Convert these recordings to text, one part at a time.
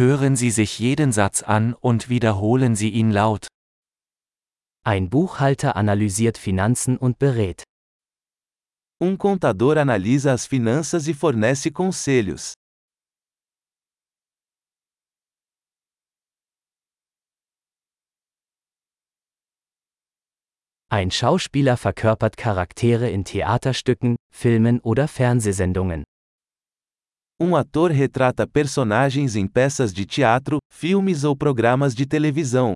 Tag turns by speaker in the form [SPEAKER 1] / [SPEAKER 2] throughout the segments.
[SPEAKER 1] Hören Sie sich jeden Satz an und wiederholen Sie ihn laut.
[SPEAKER 2] Ein Buchhalter analysiert Finanzen und berät.
[SPEAKER 3] Um contador analisa as finanças e fornece conselhos.
[SPEAKER 2] Ein Schauspieler verkörpert Charaktere in Theaterstücken, Filmen oder Fernsehsendungen.
[SPEAKER 3] Um ator retrata personagens em peças de teatro, filmes ou programas de televisão.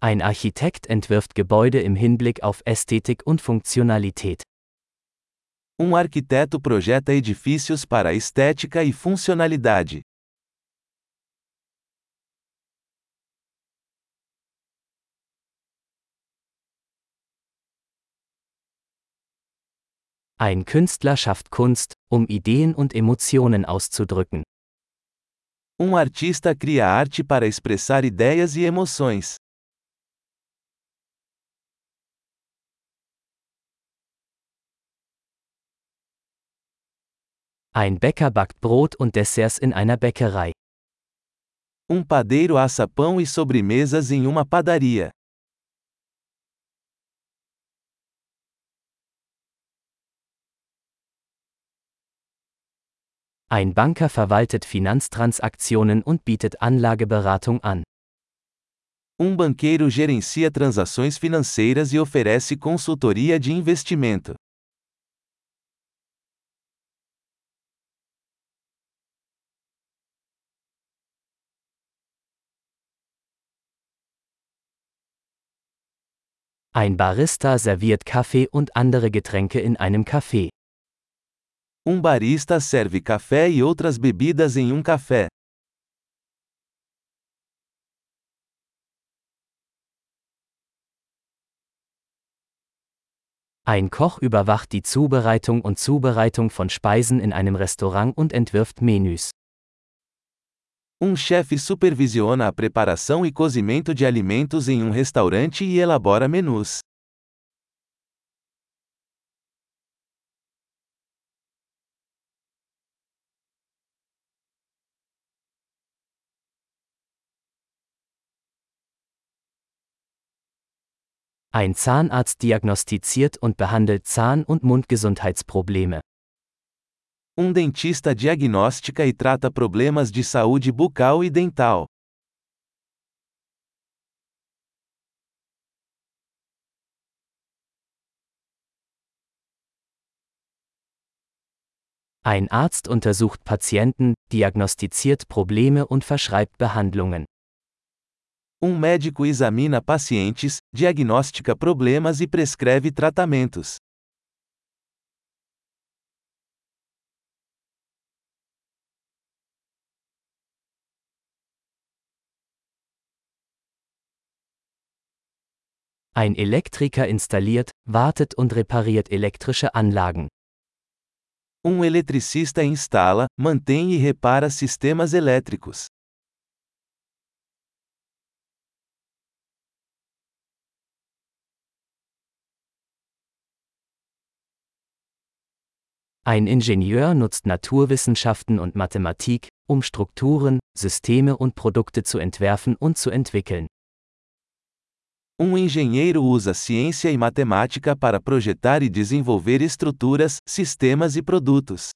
[SPEAKER 2] Ein Architekt entwirft Gebäude im Hinblick auf Ästhetik und Funktionalität.
[SPEAKER 3] Um arquiteto projeta edifícios para estética e funcionalidade.
[SPEAKER 2] Ein Künstler schafft Kunst, um Ideen und Emotionen auszudrücken.
[SPEAKER 3] Um artista cria arte para expressar ideias e emoções.
[SPEAKER 2] Ein Bäcker backt Brot und Desserts in einer Bäckerei.
[SPEAKER 3] Um padeiro assa pão e sobremesas em uma padaria.
[SPEAKER 2] Ein Banker verwaltet Finanztransaktionen und bietet Anlageberatung an.
[SPEAKER 3] Um banqueiro gerencia transações financeiras e oferece consultoria de investimento.
[SPEAKER 2] Ein Barista serviert Kaffee und andere Getränke in einem Café.
[SPEAKER 3] Um barista serve café e outras bebidas em um café.
[SPEAKER 2] Ein Koch überwacht die Zubereitung und Zubereitung von Speisen in einem Restaurant und entwirft Menüs.
[SPEAKER 3] Um chefe supervisiona a preparação e cozimento de alimentos em um restaurante e elabora menus.
[SPEAKER 2] Ein Zahnarzt diagnostiziert und behandelt Zahn- und Mundgesundheitsprobleme.
[SPEAKER 3] Um dentista diagnostica e trata problemas de saúde bucal e dental.
[SPEAKER 2] Ein Arzt untersucht Patienten, diagnostiziert Probleme und verschreibt Behandlungen.
[SPEAKER 3] Um médico examina pacientes, diagnostica problemas e prescreve tratamentos.
[SPEAKER 2] Ein Elektriker installiert, wartet und repariert elektrische Anlagen.
[SPEAKER 3] Um eletricista instala, mantém e repara sistemas elétricos.
[SPEAKER 2] Ein Ingenieur nutzt Naturwissenschaften und Mathematik, um Strukturen, Systeme und Produkte zu entwerfen und zu entwickeln.
[SPEAKER 3] Um engenheiro usa ciência e matemática para projetar e desenvolver estruturas, sistemas e produtos.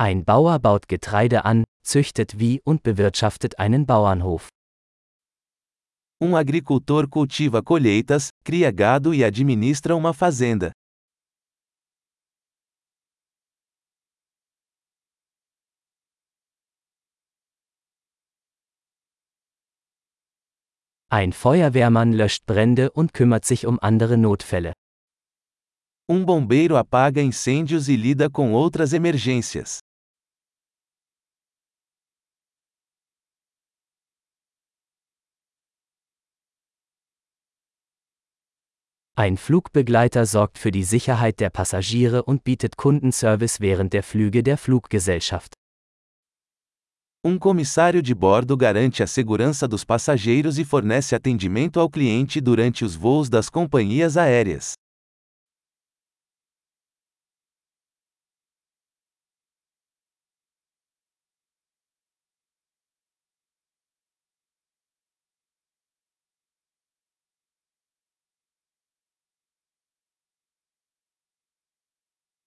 [SPEAKER 2] Ein Bauer baut Getreide an, züchtet wie und bewirtschaftet einen Bauernhof.
[SPEAKER 3] Um agricultor cultiva colheitas, cria gado e administra uma fazenda.
[SPEAKER 2] Ein Feuerwehrmann löscht Brände und kümmert sich um andere Notfälle.
[SPEAKER 3] Um bombeiro apaga incêndios e lida com outras emergências.
[SPEAKER 2] Ein Flugbegleiter sorgt für die Sicherheit der Passagiere und bietet Kundenservice während der Flüge der Fluggesellschaft.
[SPEAKER 3] Um comissário de bordo garante a segurança dos passageiros e fornece atendimento ao cliente durante os voos das companhias aéreas.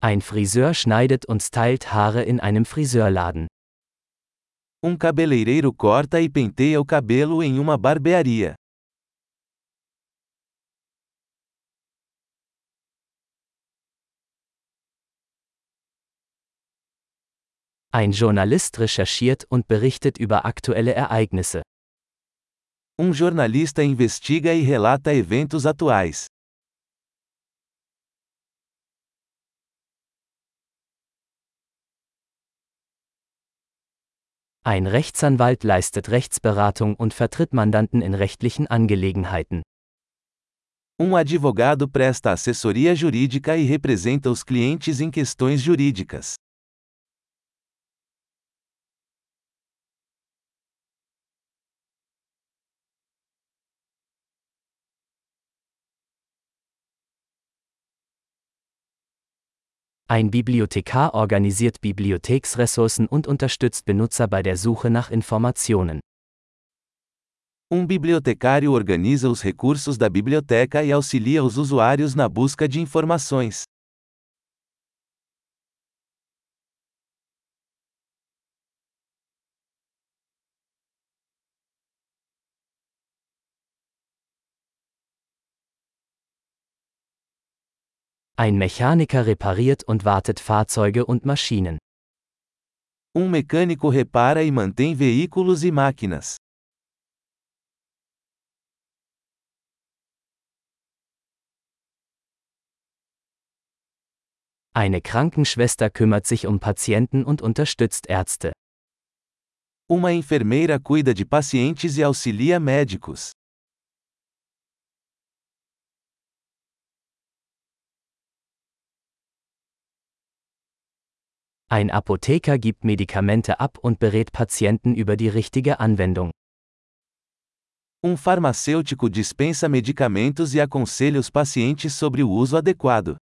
[SPEAKER 2] Ein Friseur schneidet und stylt Haare in einem Friseurladen.
[SPEAKER 3] Um cabeleireiro corta e penteia o cabelo em uma barbearia.
[SPEAKER 2] Ein Journalist recherchiert und berichtet über aktuelle Ereignisse.
[SPEAKER 3] Um jornalista investiga e relata eventos atuais.
[SPEAKER 2] Ein Rechtsanwalt leistet Rechtsberatung und vertritt Mandanten in rechtlichen Angelegenheiten.
[SPEAKER 3] Um advogado presta assessoria jurídica e representa os clientes em questões jurídicas.
[SPEAKER 2] Ein Bibliothekar organisiert Bibliotheksressourcen und unterstützt Benutzer bei der Suche nach Informationen.
[SPEAKER 3] Um bibliotecário organiza os recursos da biblioteca e auxilia os usuários na busca de informações.
[SPEAKER 2] Ein Mechaniker repariert und wartet Fahrzeuge und Maschinen.
[SPEAKER 3] Um mecânico repara e mantém veículos e máquinas.
[SPEAKER 2] Eine Krankenschwester kümmert sich um Patienten und unterstützt Ärzte.
[SPEAKER 3] Uma enfermeira cuida de pacientes e auxilia médicos.
[SPEAKER 2] Ein Apotheker gibt Medikamente ab und berät Patienten über die richtige Anwendung.
[SPEAKER 3] Um farmacêutico dispensa medicamentos e aconselha os pacientes sobre o uso adequado.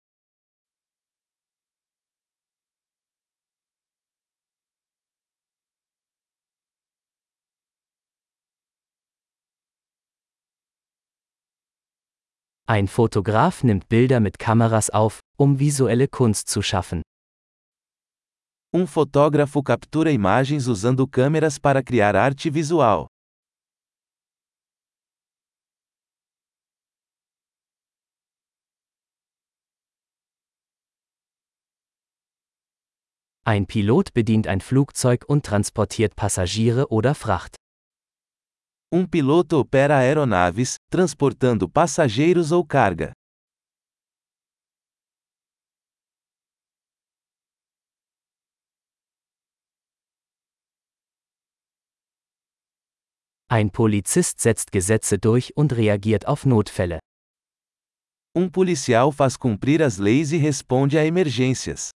[SPEAKER 2] Ein Fotograf nimmt Bilder mit Kameras auf, um visuelle Kunst zu schaffen.
[SPEAKER 3] Um fotógrafo captura imagens usando câmeras para criar arte visual.
[SPEAKER 2] Ein Pilot bedient ein Flugzeug und transportiert Passagiere oder Fracht.
[SPEAKER 3] Um piloto opera aeronaves, transportando passageiros ou carga.
[SPEAKER 2] Ein Polizist setzt Gesetze durch und reagiert auf Notfälle.
[SPEAKER 3] Um policial faz cumprir as leis e responde a emergências.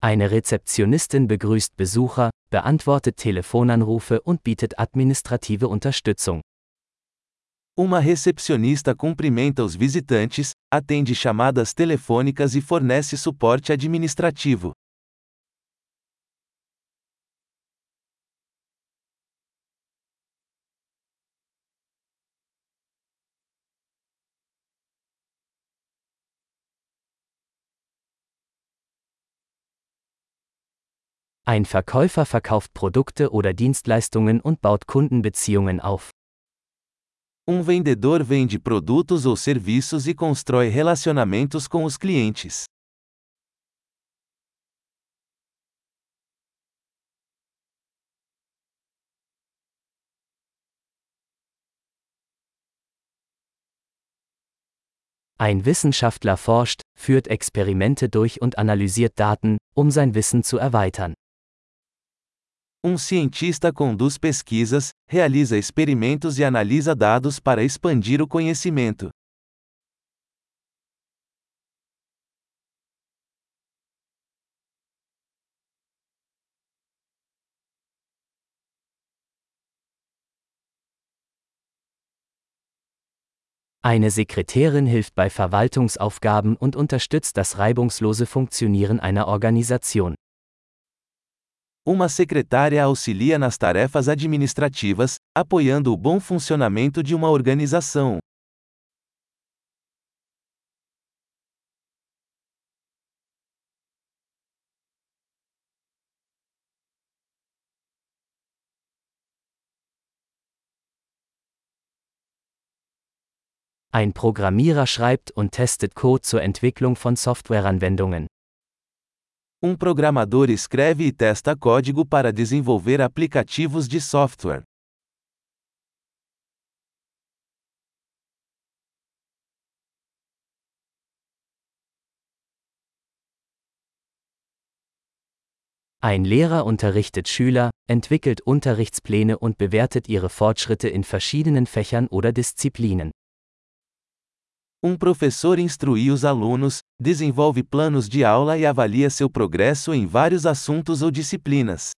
[SPEAKER 2] Eine Rezeptionistin begrüßt Besucher, beantwortet Telefonanrufe und bietet administrative Unterstützung.
[SPEAKER 3] Uma recepcionista cumprimenta os visitantes, atende chamadas telefônicas e fornece suporte administrativo.
[SPEAKER 2] Ein Verkäufer verkauft Produkte oder Dienstleistungen und baut Kundenbeziehungen auf.
[SPEAKER 3] Um vendedor vende produtos ou serviços e constrói relacionamentos com os clientes.
[SPEAKER 2] Ein Wissenschaftler forscht, führt Experimente durch und analysiert Daten, um sein Wissen zu erweitern.
[SPEAKER 3] Um cientista conduz pesquisas, realiza experimentos e analisa dados para expandir o conhecimento.
[SPEAKER 2] Eine Sekretärin hilft bei Verwaltungsaufgaben und unterstützt das reibungslose Funktionieren einer Organisation.
[SPEAKER 3] Uma secretária auxilia nas tarefas administrativas, apoiando o bom funcionamento de uma organização.
[SPEAKER 2] Ein Programmierer schreibt und testet Code zur Entwicklung von Softwareanwendungen.
[SPEAKER 3] Um programador escreve e testa código para desenvolver aplicativos de software.
[SPEAKER 2] Ein Lehrer unterrichtet Schüler, entwickelt Unterrichtspläne und bewertet ihre Fortschritte in verschiedenen Fächern oder Disziplinen.
[SPEAKER 3] Um professor instrui os alunos, desenvolve planos de aula e avalia seu progresso em vários assuntos ou disciplinas.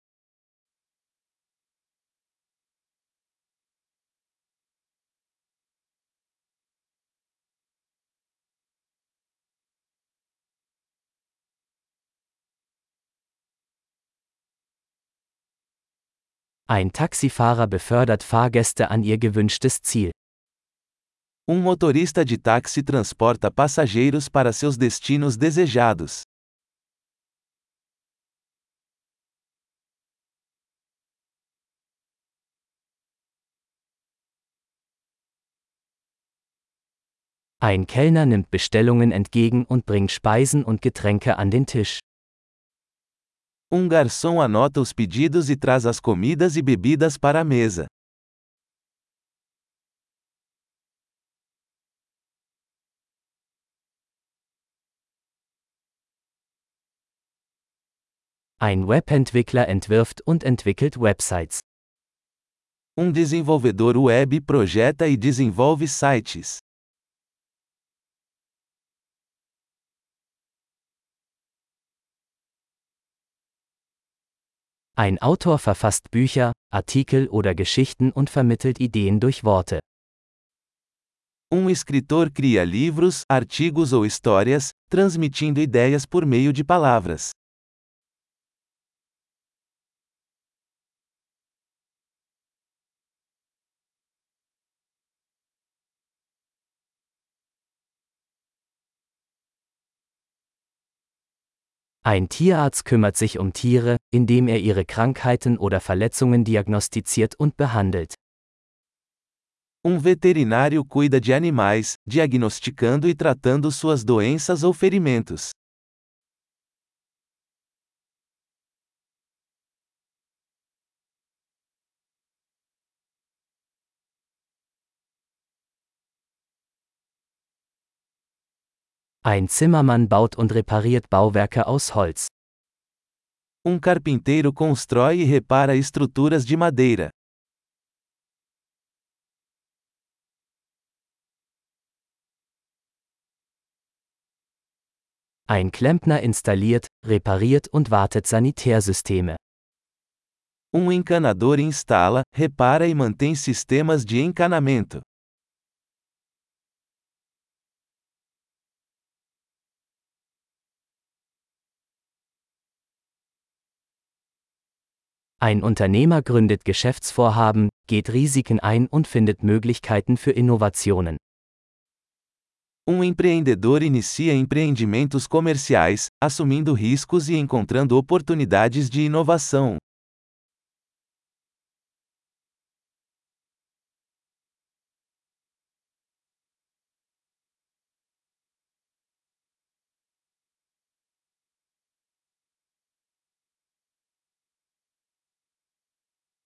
[SPEAKER 2] Ein Taxifahrer befördert Fahrgäste an ihr gewünschtes Ziel.
[SPEAKER 3] Um motorista de táxi transporta passageiros para seus destinos desejados.
[SPEAKER 2] Ein Kellner nimmt Bestellungen entgegen und bringt Speisen und Getränke an den Tisch.
[SPEAKER 3] Um garçom anota os pedidos e traz as comidas e bebidas para a mesa.
[SPEAKER 2] Ein Webentwickler entwirft und entwickelt Websites.
[SPEAKER 3] Um desenvolvedor web projeta e desenvolve sites.
[SPEAKER 2] Ein Autor verfasst Bücher, Artikel oder Geschichten und vermittelt Ideen durch Worte.
[SPEAKER 3] Um escritor cria livros, artigos ou histórias, transmitindo ideias por meio de palavras.
[SPEAKER 2] Ein Tierarzt kümmert sich um Tiere, indem er ihre Krankheiten oder Verletzungen diagnostiziert und behandelt.
[SPEAKER 3] Um veterinário cuida de animais, diagnosticando e tratando suas doenças ou ferimentos.
[SPEAKER 2] Ein Zimmermann baut und repariert Bauwerke aus Holz.
[SPEAKER 3] Um carpinteiro constrói e repara estruturas de madeira.
[SPEAKER 2] Ein Klempner installiert, repariert und wartet Sanitärsysteme.
[SPEAKER 3] Um encanador instala, repara e mantém sistemas de encanamento.
[SPEAKER 2] Ein Unternehmer gründet Geschäftsvorhaben, geht Risiken ein und findet Möglichkeiten für Innovationen.
[SPEAKER 3] Um empreendedor inicia empreendimentos comerciais, assumindo riscos e encontrando oportunidades de inovação.